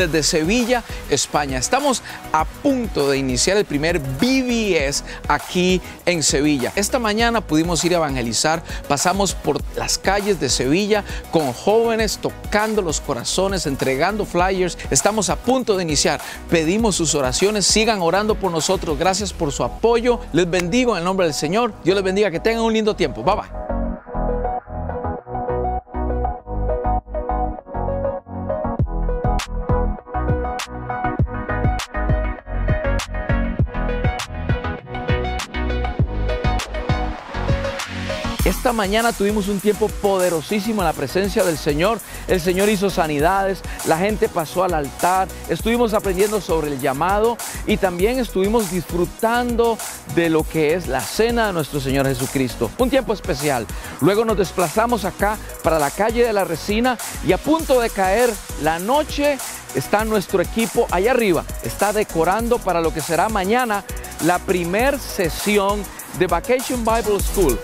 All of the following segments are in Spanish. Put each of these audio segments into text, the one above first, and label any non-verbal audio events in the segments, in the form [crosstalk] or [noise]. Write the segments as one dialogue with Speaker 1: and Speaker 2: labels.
Speaker 1: desde Sevilla, España. Estamos a punto de iniciar el primer BBS aquí en Sevilla. Esta mañana pudimos ir a evangelizar, pasamos por las calles de Sevilla con jóvenes tocando los corazones, entregando flyers. Estamos a punto de iniciar. Pedimos sus oraciones, sigan orando por nosotros. Gracias por su apoyo. Les bendigo en el nombre del Señor. Dios les bendiga, que tengan un lindo tiempo. Bye bye. Mañana tuvimos un tiempo poderosísimo en la presencia del Señor. El Señor hizo sanidades, la gente pasó al altar, estuvimos aprendiendo sobre el llamado y también estuvimos disfrutando de lo que es la cena de nuestro Señor Jesucristo. Un tiempo especial. Luego nos desplazamos acá para la calle de la Resina y a punto de caer la noche está nuestro equipo allá arriba. Está decorando para lo que será mañana la primer sesión de Vacation Bible School.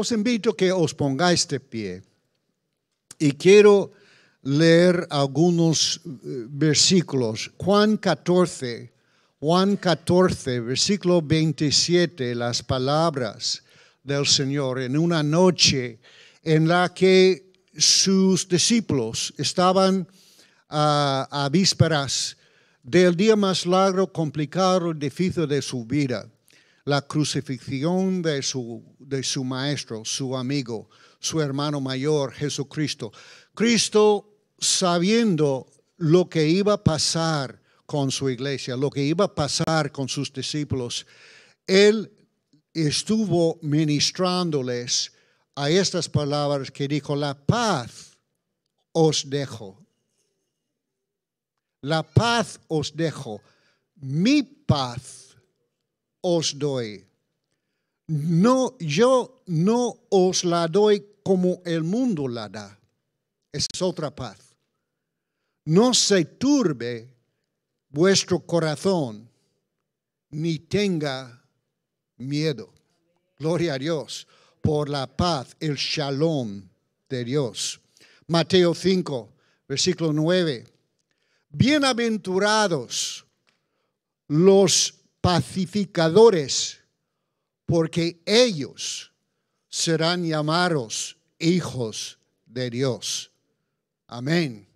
Speaker 2: Os invito a que os pongáis de pie y quiero leer algunos eh, versículos. Juan 14, Juan 14, versículo 27, las palabras del Señor en una noche en la que sus discípulos estaban a, a vísperas del día más largo, complicado difícil de su vida la crucifixión de su, de su maestro, su amigo, su hermano mayor, Jesucristo. Cristo sabiendo lo que iba a pasar con su iglesia, lo que iba a pasar con sus discípulos, Él estuvo ministrándoles a estas palabras que dijo, la paz os dejo. La paz os dejo. Mi paz os doy. No, yo no os la doy como el mundo la da. Es otra paz. No se turbe vuestro corazón, ni tenga miedo. Gloria a Dios por la paz, el shalom de Dios. Mateo 5, versículo 9. Bienaventurados los pacificadores, porque ellos serán llamados hijos de Dios. Amén.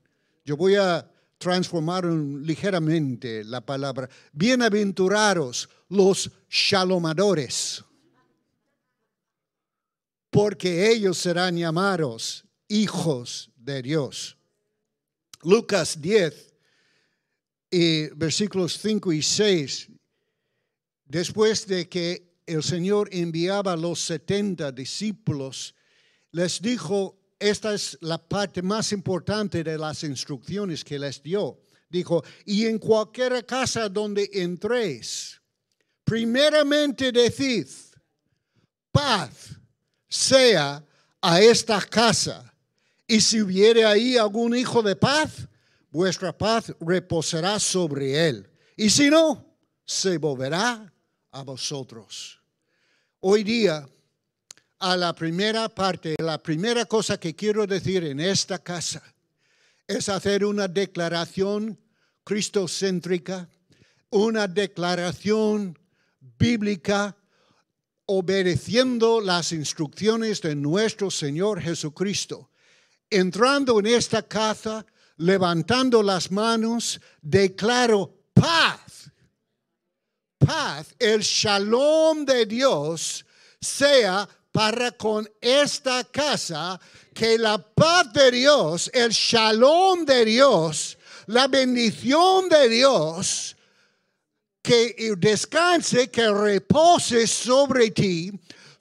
Speaker 2: Yo voy a transformar ligeramente la palabra. Bienaventurados los shalomadores, porque ellos serán llamados hijos de Dios. Lucas 10, y versículos 5 y 6 Después de que el Señor enviaba los 70 discípulos, les dijo, esta es la parte más importante de las instrucciones que les dio. Dijo, y en cualquier casa donde entréis, primeramente decid, paz sea a esta casa. Y si hubiere ahí algún hijo de paz, vuestra paz reposará sobre él. Y si no, se volverá a vosotros. Hoy día, a la primera parte, la primera cosa que quiero decir en esta casa es hacer una declaración cristocéntrica, una declaración bíblica obedeciendo las instrucciones de nuestro Señor Jesucristo. Entrando en esta casa, levantando las manos, declaro paz. El shalom de Dios sea para con esta casa, que la paz de Dios, el shalom de Dios, la bendición de Dios, que descanse, que repose sobre ti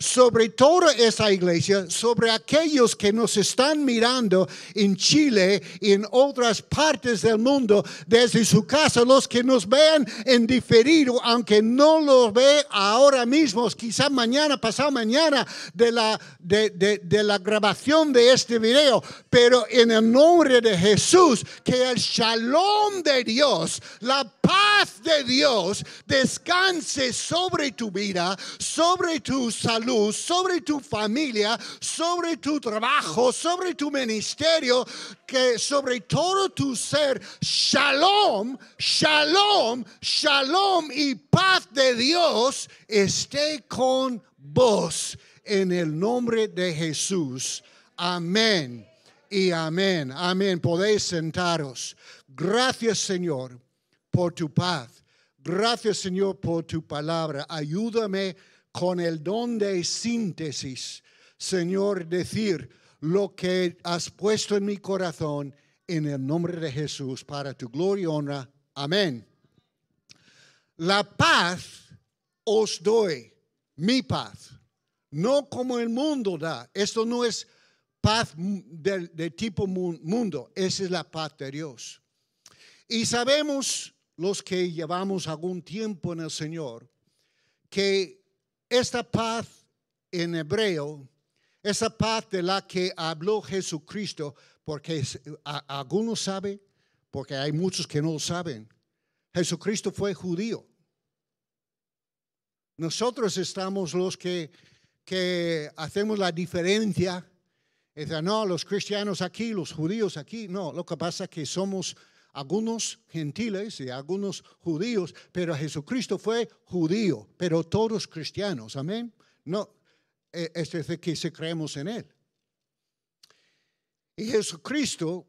Speaker 2: sobre toda esa iglesia, sobre aquellos que nos están mirando en Chile y en otras partes del mundo desde su casa, los que nos vean en diferido, aunque no los ve ahora mismo, quizá mañana, pasado mañana de la, de, de la grabación de este video, pero en el nombre de Jesús, que el shalom de Dios, la paz de Dios descanse sobre tu vida, sobre tu salud sobre tu familia, sobre tu trabajo, sobre tu ministerio, que sobre todo tu ser, shalom, shalom, shalom y paz de Dios esté con vos en el nombre de Jesús. Amén y amén. Amén. Podéis sentaros. Gracias Señor por tu paz. Gracias Señor por tu palabra. Ayúdame con el don de síntesis, Señor, decir lo que has puesto en mi corazón en el nombre de Jesús para tu gloria y honra. Amén. La paz os doy, mi paz, no como el mundo da. Esto no es paz de, tipo mundo, esa es la paz de Dios. Y sabemos los que llevamos algún tiempo en el Señor que esta paz en hebreo, esa paz de la que habló Jesucristo, porque algunos saben, porque hay muchos que no lo saben, Jesucristo fue judío. Nosotros estamos los que, que hacemos la diferencia. Dicen, no, los cristianos aquí, los judíos aquí. No, lo que pasa es que somos algunos gentiles y algunos judíos, pero Jesucristo fue judío, pero todos cristianos, amén. No, e, es decir, que se creemos en Él. Y Jesucristo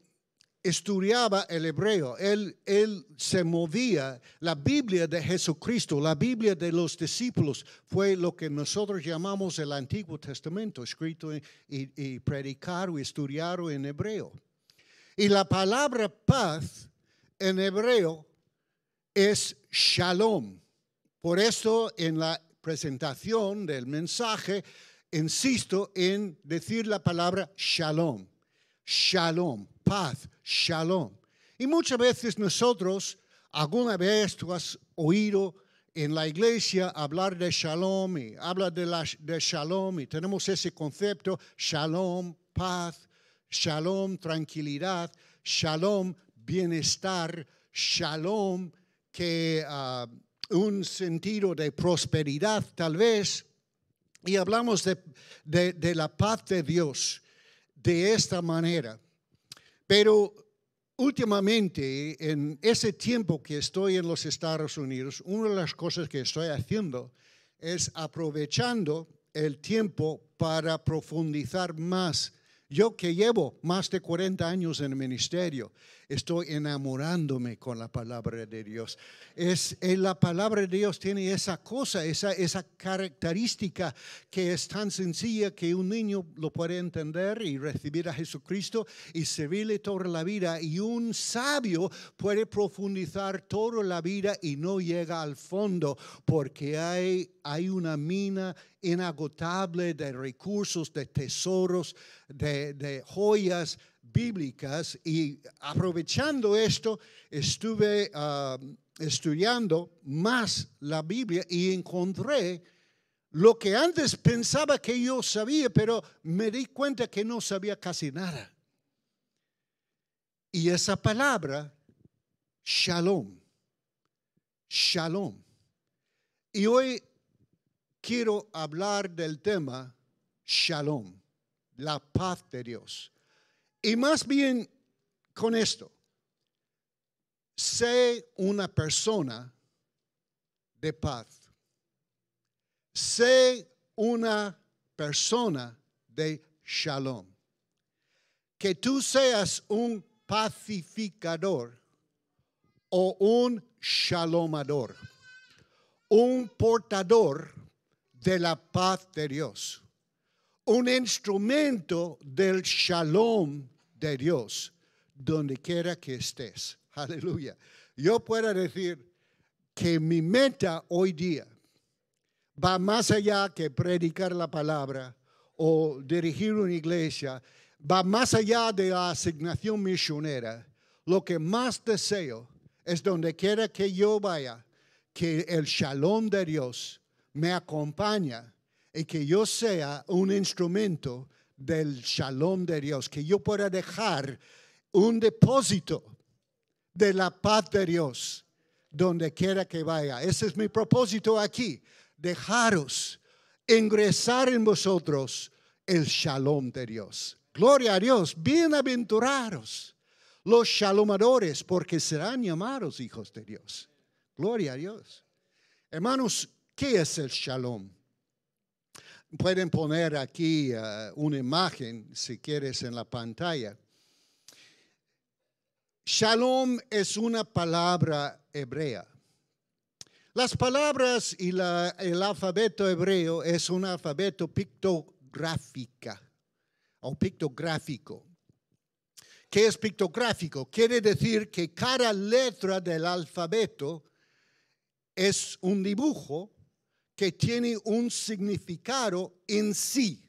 Speaker 2: estudiaba el hebreo, él, él se movía. La Biblia de Jesucristo, la Biblia de los discípulos, fue lo que nosotros llamamos el Antiguo Testamento, escrito y, y predicado y estudiado en hebreo. Y la palabra paz en hebreo es shalom. Por eso en la presentación del mensaje insisto en decir la palabra shalom. Shalom, paz, shalom. Y muchas veces nosotros, alguna vez tú has oído en la iglesia hablar de shalom y habla de, la, de shalom y tenemos ese concepto, shalom, paz, shalom, tranquilidad, shalom, bienestar, shalom, que uh, un sentido de prosperidad tal vez. Y hablamos de, de, de la paz de Dios de esta manera. Pero últimamente, en ese tiempo que estoy en los Estados Unidos, una de las cosas que estoy haciendo es aprovechando el tiempo para profundizar más. Yo que llevo más de 40 años en el ministerio, estoy enamorándome con la palabra de Dios. Es, eh, la palabra de Dios tiene esa cosa, esa, esa característica que es tan sencilla que un niño lo puede entender y recibir a Jesucristo y servirle toda la vida. Y un sabio puede profundizar toda la vida y no llega al fondo porque hay, hay una mina inagotable de recursos, de tesoros, de, de joyas bíblicas y aprovechando esto estuve ah, estudiando más la Biblia y encontré lo que antes pensaba que yo sabía, pero me di cuenta que no sabía casi nada. Y esa palabra, shalom, shalom. Y hoy quiero hablar del tema shalom, la paz de Dios. Y más bien con esto. Sé una persona de paz. Sé una persona de shalom. Que tú seas un pacificador o un shalomador, un portador de la paz de Dios, un instrumento del shalom de Dios, donde quiera que estés. [laughs] Aleluya. Yo puedo decir que mi meta hoy día va más allá que predicar la palabra o dirigir una iglesia, va más allá de la asignación misionera. Lo que más deseo es donde quiera que yo vaya, que el shalom de Dios me acompañe y que yo sea un instrumento del shalom de Dios, que yo pueda dejar un depósito de la paz de Dios donde quiera que vaya. Ese es mi propósito aquí, dejaros ingresar en vosotros el shalom de Dios. Gloria a Dios, bienaventurados los shalomadores, porque serán llamados hijos de Dios. Gloria a Dios. Hermanos, ¿qué es el shalom? Pueden poner aquí uh, una imagen, si quieres, en la pantalla. Shalom es una palabra hebrea. Las palabras y el alfabeto hebreo es un alfabeto pictográfica o pictográfico. ¿Qué es pictográfico? Quiere decir que cada letra del alfabeto es un dibujo que tiene un significado en sí.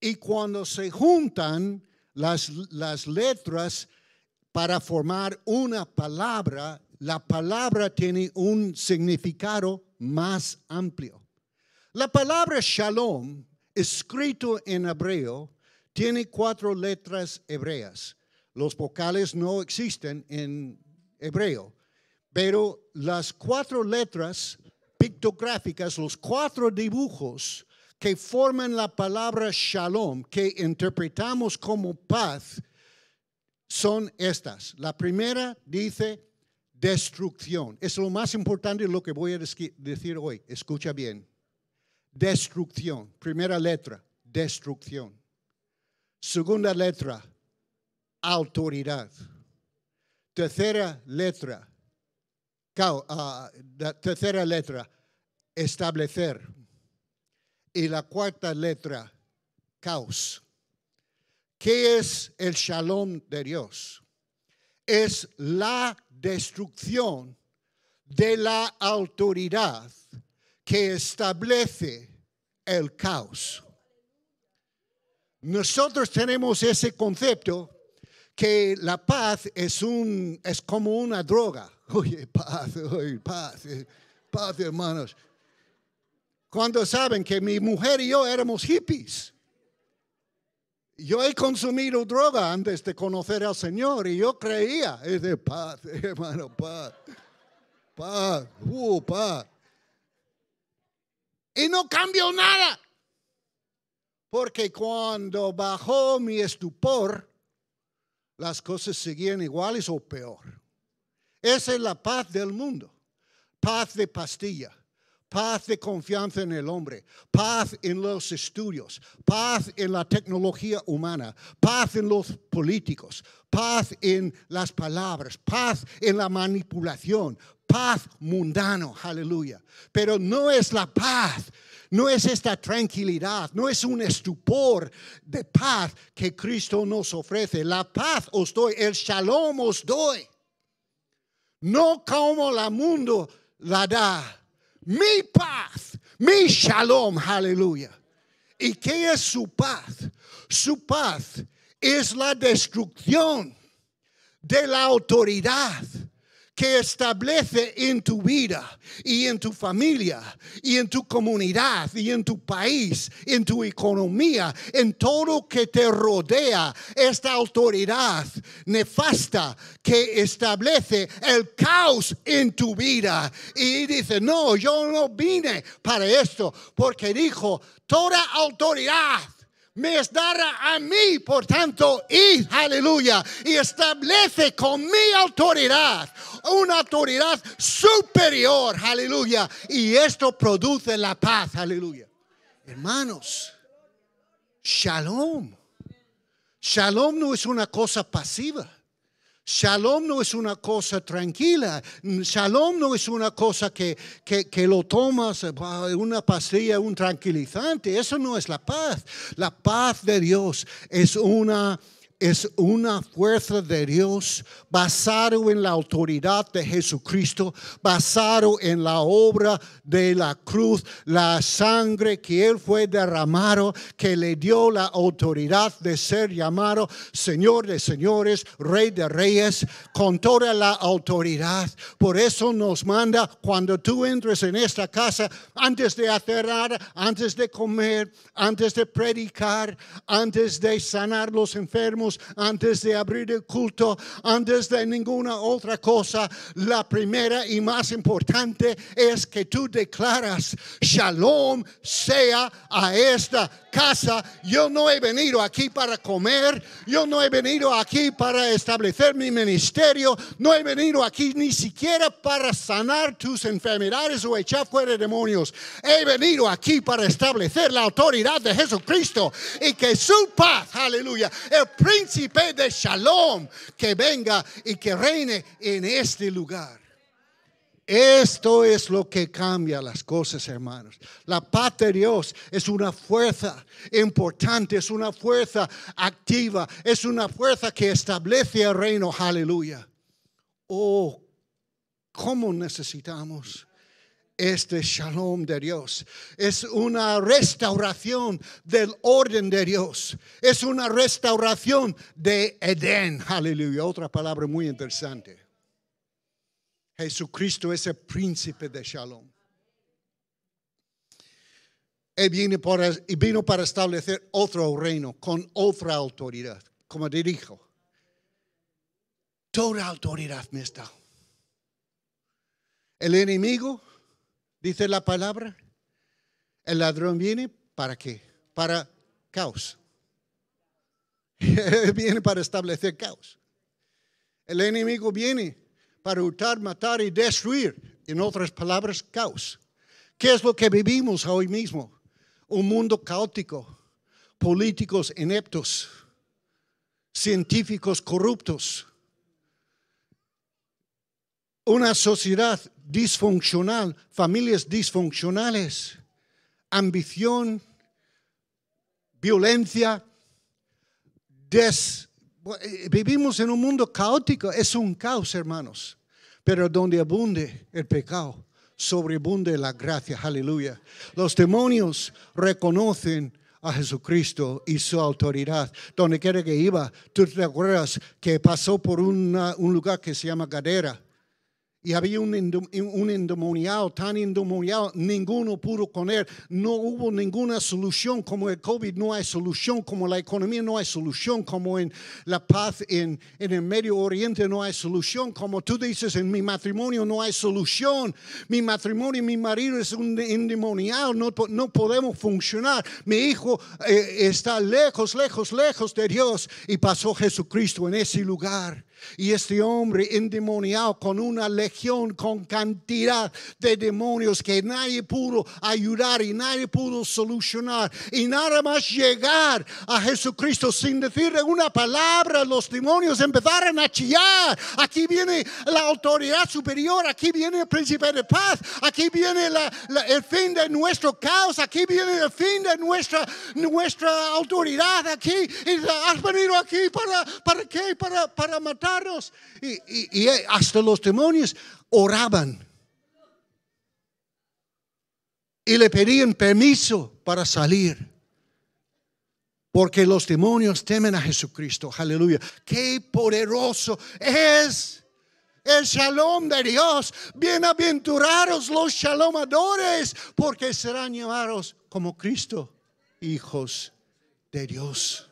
Speaker 2: Y cuando se juntan las, las letras para formar una palabra, la palabra tiene un significado más amplio. La palabra shalom, escrito en hebreo, tiene cuatro letras hebreas. Los vocales no existen en hebreo, pero las cuatro letras pictográficas, los cuatro dibujos que forman la palabra shalom, que interpretamos como paz, son estas. La primera dice destrucción. Es lo más importante de lo que voy a decir hoy. Escucha bien. Destrucción. Primera letra, destrucción. Segunda letra, autoridad. Tercera letra, ah, tercera letra, establecer. Y la cuarta letra, caos. ¿Qué es el shalom de Dios? Es la destrucción de la autoridad que establece el caos. Nosotros tenemos ese concepto que la paz es, un, es como una droga. [laughs] Oye, paz, oye, paz, eh, paz, hermanos. Cuando saben que mi mujer y yo éramos hippies. Yo he consumido droga antes de conocer al Señor y yo creía, es paz, [laughs] hermano, paz, paz, uh, paz. Y no cambió nada. Porque cuando bajó mi estupor, las cosas seguían iguales o peor. Esa es la paz del mundo. Paz de pastilla, paz de confianza en el hombre, paz en los estudios, paz en la tecnología humana, paz en los políticos, paz en las palabras, paz en la manipulación, paz mundano, aleluya. Pero no es la paz no es esta tranquilidad, no es un estupor de paz que Cristo nos ofrece. La paz os doy, el shalom os doy. No como la mundo la da. Mi paz, mi shalom, aleluya. ¿Y qué es su paz? Su paz es la destrucción de la autoridad que establece en tu vida y en tu familia y en tu comunidad y en tu país, en tu economía, en todo que te rodea, esta autoridad nefasta que establece el caos en tu vida. Y dice, no, yo no vine para esto, porque dijo, toda autoridad me es dada a mí, por tanto, y aleluya, y establece con mi autoridad, una autoridad superior, aleluya, y esto produce la paz, aleluya. Hermanos, shalom. Shalom no es una cosa pasiva. Shalom no es una cosa tranquila. Shalom no es una cosa que, que, que, lo tomas, una pastilla, un tranquilizante. Eso no es la paz. La paz de Dios es una es una fuerza de Dios basado en la autoridad de Jesucristo, basado en la obra de la cruz, la sangre que Él fue derramado, que le dio la autoridad de ser llamado Señor de señores, Rey de reyes, con toda la autoridad. Por eso nos manda cuando tú entres en esta casa, antes de hacer nada, antes de comer, antes de predicar, antes de sanar los enfermos, antes de abrir el culto, antes de ninguna otra cosa, la primera y más importante es que tú declaras, shalom sea a esta casa. Yo no he venido aquí para comer, yo no he venido aquí para establecer mi ministerio, no he venido aquí ni siquiera para sanar tus enfermedades o echar fuera demonios. He venido aquí para establecer la autoridad de Jesucristo y que su paz, aleluya, el príncipe de Shalom, que venga y que reine en este lugar. Esto es lo que cambia las cosas, hermanos. La paz de Dios es una fuerza importante, es una fuerza activa, es una fuerza que establece el reino. Aleluya. Oh, ¿cómo necesitamos? Este shalom de Dios. Es una restauración del orden de Dios. Es una restauración de Edén. Aleluya. Otra palabra muy interesante. Jesucristo es el príncipe de Shalom. Él viene para, vino para establecer otro reino con otra autoridad, como dijo. Toda autoridad me está. El enemigo, dice la palabra, el ladrón viene para qué? Para caos. [laughs] viene para establecer caos. El enemigo viene para hurtar, matar y destruir. En otras palabras, caos. ¿Qué es lo que vivimos hoy mismo? Un mundo caótico, políticos ineptos, científicos corruptos, una sociedad disfuncional, familias disfuncionales, ambición, violencia, vivimos en un mundo caótico, es un caos, hermanos. Pero donde abunde el pecado, sobreabunde la gracia, aleluya. Los demonios reconocen a Jesucristo y su autoridad. Donde quiera que iba, tú te acuerdas que pasó por un lugar que se llama Gadera y había un, endemoniado, tan endemoniado, ninguno pudo con él. No hubo ninguna solución como el COVID, no hay solución como la economía, no hay solución como en la paz en, en el Medio Oriente, no hay solución. Como tú dices, en mi matrimonio no hay solución. Mi matrimonio, mi marido es un endemoniado, no, no podemos funcionar. Mi hijo eh, está lejos, lejos, lejos de Dios. Y pasó Jesucristo en ese lugar. Y este hombre endemoniado con una legión, con cantidad de demonios que nadie pudo ayudar y nadie pudo solucionar. Y nada más llegar a Jesucristo sin decirle una palabra, los demonios empezaron a chillar. Aquí viene la autoridad superior, aquí viene el príncipe de paz, aquí viene el fin de nuestro caos, aquí viene el fin de nuestra, nuestra autoridad. Aquí, y has venido aquí para, para qué? Para, para matar y, hasta los demonios oraban. Y le pedían permiso para salir. Porque los demonios temen a Jesucristo. Aleluya. Qué poderoso es el shalom de Dios. Bienaventurados los shalomadores, porque serán llamados como Cristo, hijos de Dios.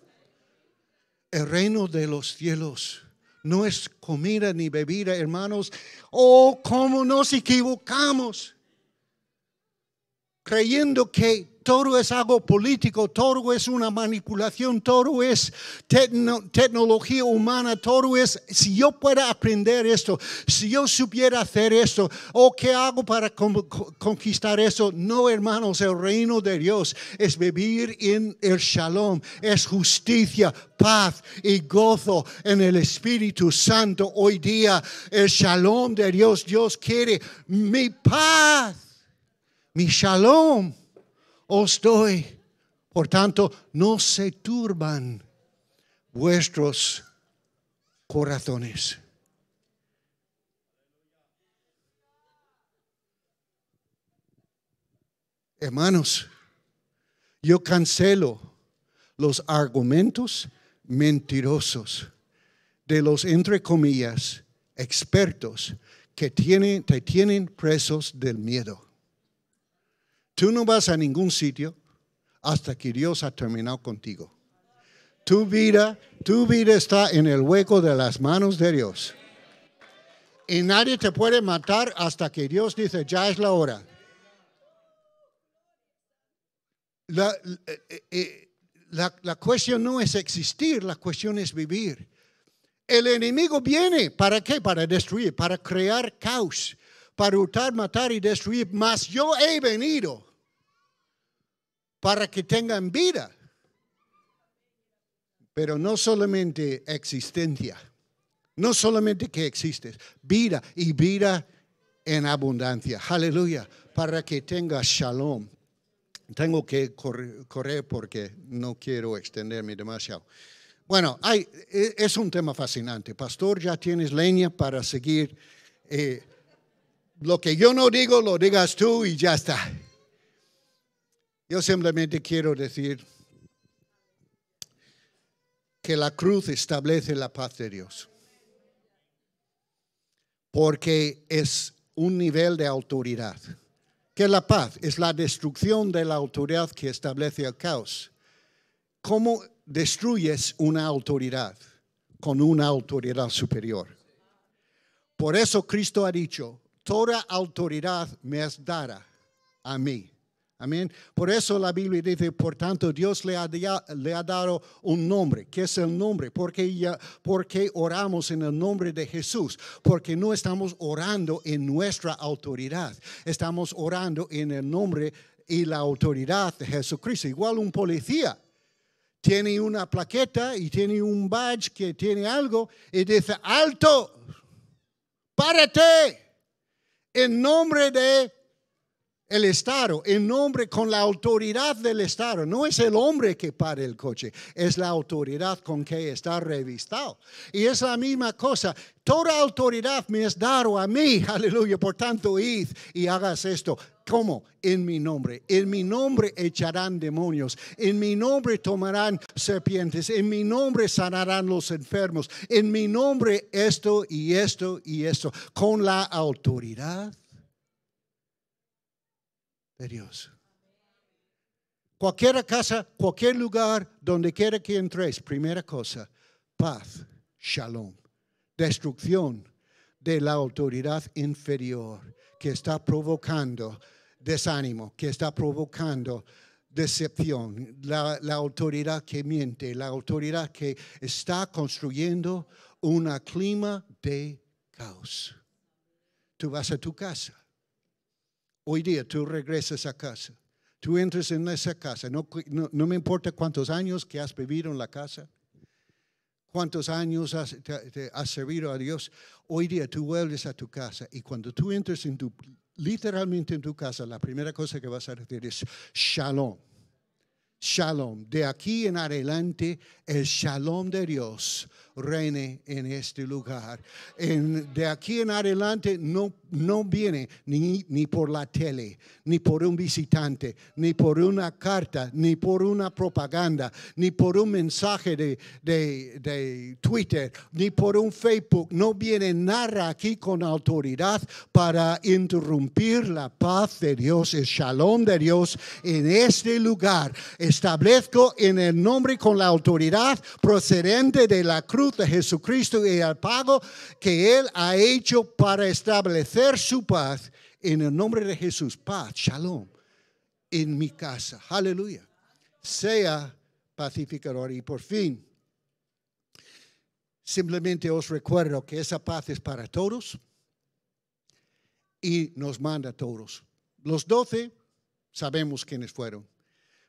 Speaker 2: El reino de los cielos no es comida ni bebida, hermanos. Oh, cómo nos equivocamos. Creyendo que todo es algo político, todo es una manipulación, todo es tecno- tecnología humana, todo es, si yo pueda aprender esto, si yo supiera hacer esto, o qué hago para con- con- conquistar eso, no hermanos, el reino de Dios es vivir en el shalom, es justicia, paz y gozo en el Espíritu Santo. Hoy día el shalom de Dios, Dios quiere mi paz, mi shalom os doy. Por tanto, no se turban vuestros corazones. Hermanos, yo cancelo los argumentos mentirosos de los, entre comillas, expertos que tienen, te tienen presos del miedo. Tú no vas a ningún sitio hasta que Dios ha terminado contigo. Tu vida, tu vida está en el hueco de las manos de Dios. Y nadie te puede matar hasta que Dios dice, ya es la hora. La, eh, eh, la- la cuestión no es existir, la cuestión es vivir. El enemigo viene, ¿para qué? Para destruir, para crear caos, para hurtar, matar y destruir. Mas yo he venido para que tengan vida. Pero no solamente existencia, no solamente que existes, vida y vida en abundancia. Aleluya, para que tengas shalom. Tengo que correr, porque no quiero extenderme demasiado. Bueno, e- es un tema fascinante. Pastor, ya tienes leña para seguir. eh, lo que yo no digo, lo digas tú y ya está. Yo simplemente quiero decir que la cruz establece la paz de Dios. Porque es un nivel de autoridad. Que la paz es la destrucción de la autoridad que establece el caos. ¿Cómo destruyes una autoridad? Con una autoridad superior. Por eso Cristo ha dicho, toda autoridad me es dada a mí. Amén. Por eso la Biblia dice, por tanto, Dios le ha, le ha dado un nombre. ¿Qué es el nombre? Porque, ya, porque oramos en el nombre de Jesús. Porque no estamos orando en nuestra autoridad. Estamos orando en el nombre y la autoridad de Jesucristo. Igual un policía tiene una plaqueta y tiene un badge que tiene algo y dice, alto, párate, en nombre de el Estado, en nombre con la autoridad del Estado. No es el hombre que para el coche, es la autoridad con que está revistado. Y es la misma cosa. Toda autoridad me es dado a mí, [laughs] aleluya. Por tanto, id y hagas esto. ¿Cómo? En mi nombre. En mi nombre echarán demonios. En mi nombre tomarán serpientes. En mi nombre sanarán los enfermos. En mi nombre esto y esto y esto. Con la autoridad de Dios. Cualquier casa, cualquier lugar donde quiera que entres, primera cosa, paz, shalom, destrucción de la autoridad inferior que está provocando desánimo, que está provocando decepción, la, la autoridad que miente, la autoridad que está construyendo un clima de caos. Tú vas a tu casa. Hoy día tú regresas a casa. Tú entras en esa casa. No, me importa cuántos años que has vivido en la casa. Cuántos años has, te has servido a Dios. Hoy día tú vuelves a tu casa y cuando tú entras en tu, literalmente en tu casa, la primera cosa que vas a decir es shalom. Shalom. De aquí en adelante, el shalom de Dios reine en este lugar. En- de aquí en adelante no, no viene ni, ni por la tele, ni por un visitante, ni por una carta, ni por una propaganda, ni por un mensaje de, de, de Twitter, ni por un Facebook. No viene nada aquí con autoridad para interrumpir la paz de Dios, el shalom de Dios en este lugar. Establezco en el nombre con la autoridad procedente de la cruz de Jesucristo y el pago que Él ha hecho para establecer su paz en el nombre de Jesús. Paz, shalom. en mi casa. Aleluya. Sea pacificador. Y por fin, simplemente os recuerdo que esa paz es para todos y nos manda a todos. Los doce sabemos quiénes fueron.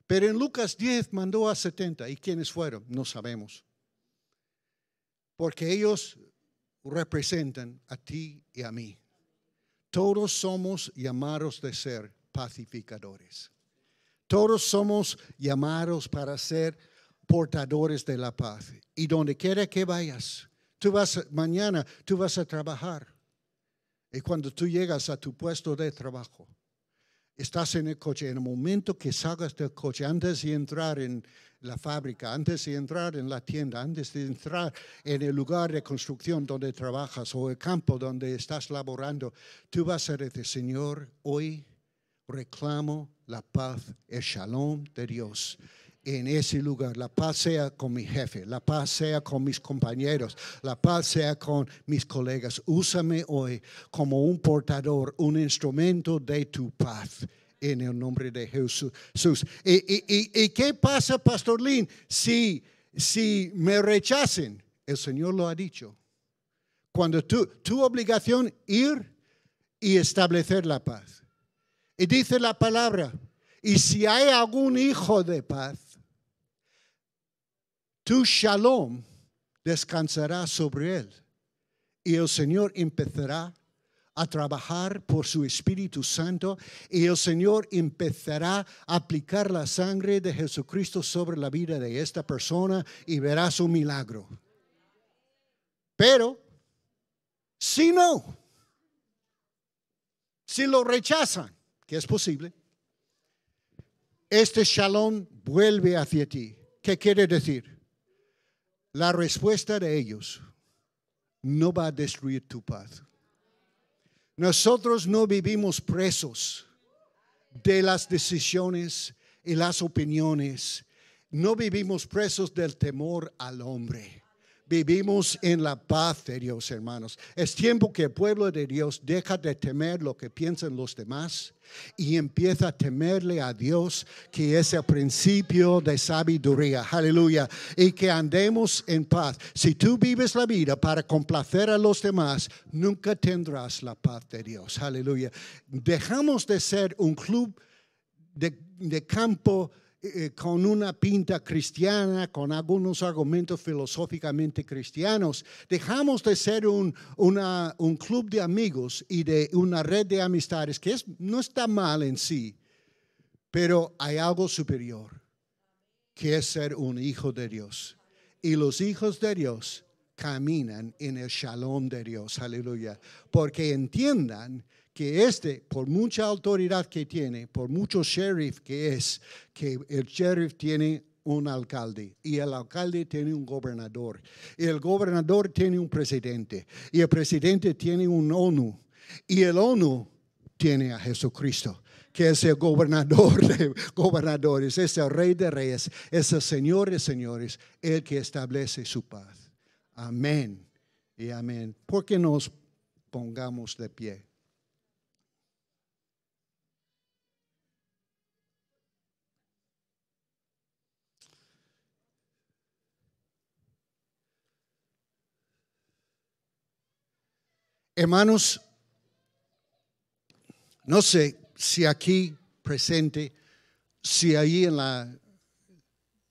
Speaker 2: Pero en Lucas 10 mandó a 70. ¿Y quiénes fueron? No sabemos. Porque ellos representan a ti y a mí. Todos somos llamados de ser pacificadores. Todos somos llamados para ser portadores de la paz. Y donde quiera que vayas, tú vas mañana, tú vas a trabajar. Y cuando tú llegas a tu puesto de trabajo, estás en el coche, en el momento que salgas del coche, antes de entrar en la fábrica, antes de entrar en la tienda, antes de entrar en el lugar de construcción donde trabajas o el campo donde estás laborando, tú vas a decir, Señor, hoy reclamo la paz, el shalom de Dios en ese lugar. La paz sea con mi jefe, la paz sea con mis compañeros, la paz sea con mis colegas. Úsame hoy como un portador, un instrumento de tu paz. En el nombre de Jesús. ¿Y, qué pasa, Pastor Lin, si, si me rechacen? El Señor lo ha dicho. Cuando tu, tu obligación ir y establecer la paz. Y dice la palabra, y si hay algún hijo de paz, tu shalom descansará sobre él. Y el Señor empezará a trabajar por su Espíritu Santo y el Señor empezará a aplicar la sangre de Jesucristo sobre la vida de esta persona y verás un milagro. Pero, si no, si lo rechazan, que es posible, este shalom vuelve hacia ti. ¿Qué quiere decir? La respuesta de ellos no va a destruir tu paz. Nosotros no vivimos presos de las decisiones y las opiniones. No vivimos presos del temor al hombre. Vivimos en la paz de Dios, hermanos. Es tiempo que el pueblo de Dios deja de temer lo que piensan los demás y empieza a temerle a Dios, que es el principio de sabiduría. Aleluya. Y que andemos en paz. Si tú vives la vida para complacer a los demás, nunca tendrás la paz de Dios. Aleluya. Dejamos de ser un club de, de campo eh, con una pinta cristiana, con algunos argumentos filosóficamente cristianos. Dejamos de ser un, un club de amigos y de una red de amistades que es, no está mal en sí, pero hay algo superior, que es ser un hijo de Dios. Y los hijos de Dios caminan en el shalom de Dios, aleluya, porque entiendan que este, por mucha autoridad que tiene, por mucho sheriff que es, que el sheriff tiene un alcalde y el alcalde tiene un gobernador y el gobernador tiene un presidente y el presidente tiene un ONU y el ONU tiene a Jesucristo que es el gobernador de [laughs] gobernadores, es el rey de reyes, es el señor de señores, el que establece su paz. Amén y amén. ¿Por qué nos pongamos de pie? Hermanos, no sé si aquí presente, si ahí en la,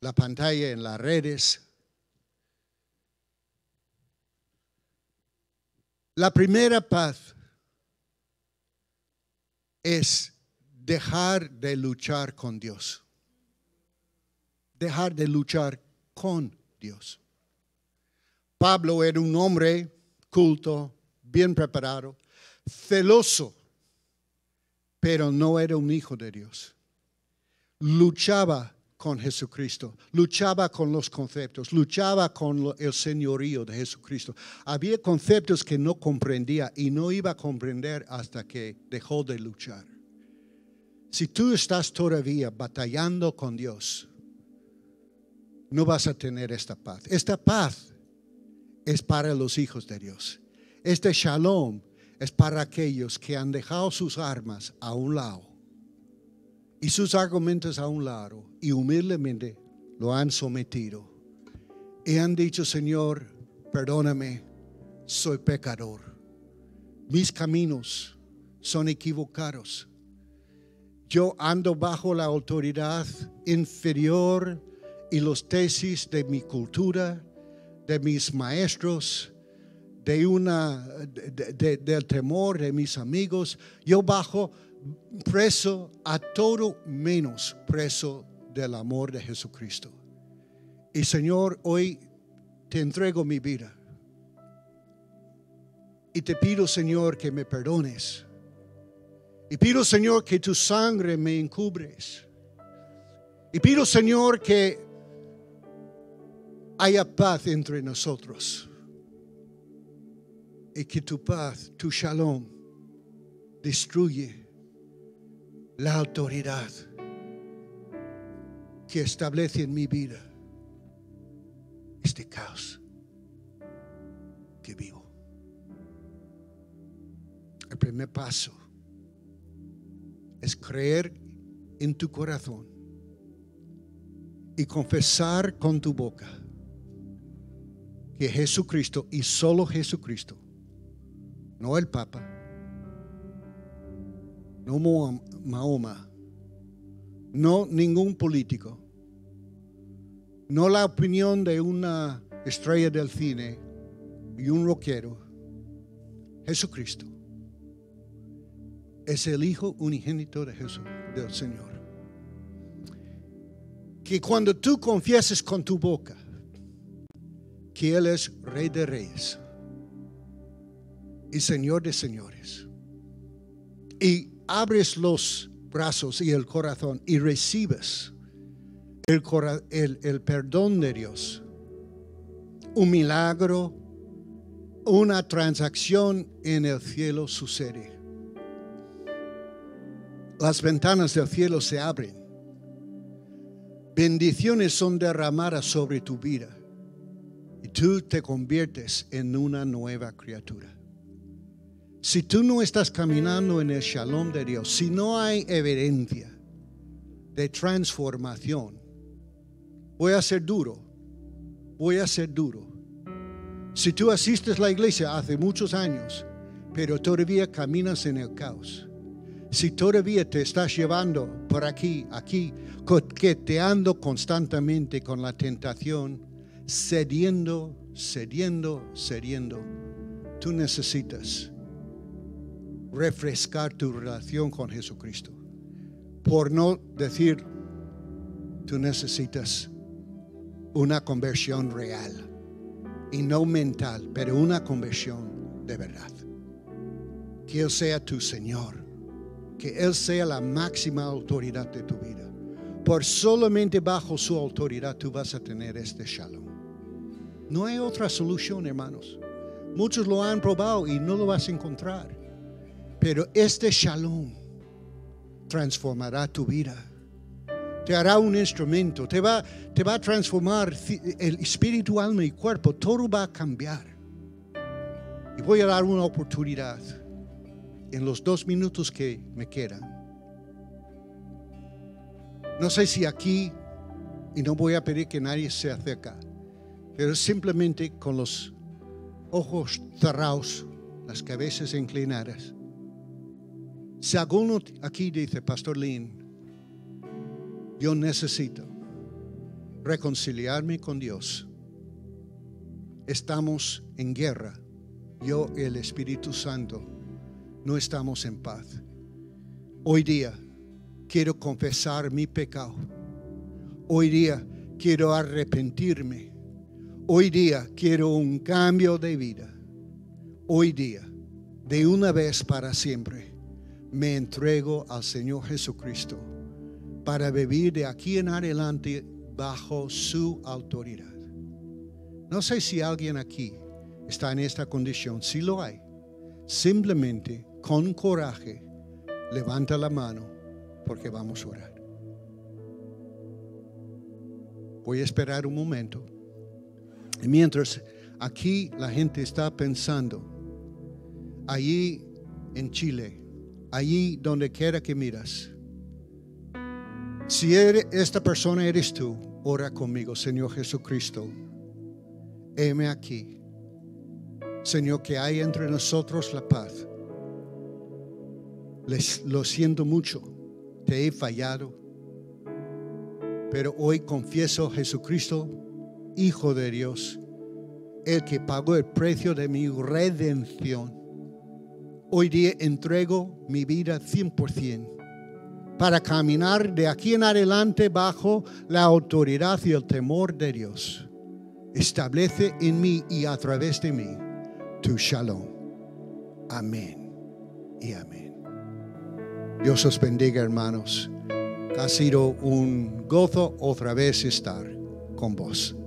Speaker 2: la pantalla, en las redes, la primera paz es dejar de luchar con Dios. Dejar de luchar con Dios. Pablo era un hombre culto, bien preparado, celoso, pero no era un hijo de Dios. Luchaba con Jesucristo, luchaba con los conceptos, luchaba con el señorío de Jesucristo. Había conceptos que no comprendía y no iba a comprender hasta que dejó de luchar. Si tú estás todavía batallando con Dios, no vas a tener esta paz. Esta paz es para los hijos de Dios. Este shalom es para aquellos que han dejado sus armas a un lado y sus argumentos a un lado y humildemente lo han sometido. Y han dicho, Señor, perdóname, soy pecador. Mis caminos son equivocados. Yo ando bajo la autoridad inferior y los tesis de mi cultura, de mis maestros, de una, del temor de mis amigos. Yo bajo preso a todo menos preso del amor de Jesucristo. Y Señor, hoy te entrego mi vida. Y te pido, Señor, que me perdones. Y pido, Señor, que tu sangre me encubres. Y pido, Señor, que haya paz entre nosotros. Y que tu paz, tu shalom, destruye la autoridad que establece en mi vida este caos que vivo. El primer paso es creer en tu corazón y confesar con tu boca que Jesucristo y solo Jesucristo, no el Papa, no Mahoma, no ningún político, no la opinión de una estrella del cine y un rockero, Jesucristo es el Hijo unigénito de Jesús, del Señor. Que cuando tú confieses con tu boca, que Él es Rey de Reyes y Señor de Señores. Y abres los brazos y el corazón y recibes el, el, perdón de Dios. Un milagro, una transacción en el cielo sucede. Las ventanas del cielo se abren. Bendiciones son derramadas sobre tu vida y tú te conviertes en una nueva criatura. Si tú no estás caminando en el shalom de Dios, si no hay evidencia de transformación, voy a ser duro, voy a ser duro. Si tú asistes a la iglesia hace muchos años, pero todavía caminas en el caos, si todavía te estás llevando por aquí, aquí, coqueteando constantemente con la tentación, cediendo, cediendo, cediendo. Tú necesitas refrescar tu relación con Jesucristo. Por no decir, tú necesitas una conversión real y no mental, pero una conversión de verdad. Que Él sea tu Señor, que Él sea la máxima autoridad de tu vida. Por solamente bajo su autoridad tú vas a tener este shalom. No hay otra solución, hermanos. Muchos lo han probado y no lo vas a encontrar. Pero este shalom transformará tu vida. Te hará un instrumento, te va, te va a transformar el espíritu, alma y cuerpo. Todo va a cambiar. Y voy a dar una oportunidad en los dos minutos que me quedan. No sé si aquí, y no voy a pedir que nadie se acerque pero simplemente con los ojos cerrados, las cabezas inclinadas. Alguno aquí dice, Pastor Lin, yo necesito reconciliarme con Dios. Estamos en guerra. Yo el Espíritu Santo no estamos en paz. Hoy día quiero confesar mi pecado. Hoy día quiero arrepentirme Hoy día quiero un cambio de vida. Hoy día, de una vez para siempre, me entrego al Señor Jesucristo para vivir de aquí en adelante bajo su autoridad. No sé si alguien aquí está en esta condición. Si lo hay, simplemente con coraje levanta la mano porque vamos a orar. Voy a esperar un momento. Y mientras aquí la gente está pensando, allí en Chile, allí donde quiera que miras, Si eres- esta persona eres tú, ora conmigo, Señor Jesucristo. Heme aquí. Señor, que hay entre nosotros la paz. Les, lo siento mucho, te he fallado. Pero hoy confieso Jesucristo, Hijo de Dios, el que pagó el precio de mi redención. Hoy día entrego mi vida 100% para caminar de aquí en adelante bajo la autoridad y el temor de Dios. Establece en mí y a través de mí tu shalom. Amén y amén. Dios os bendiga, hermanos. Ha sido un gozo otra vez estar con vos.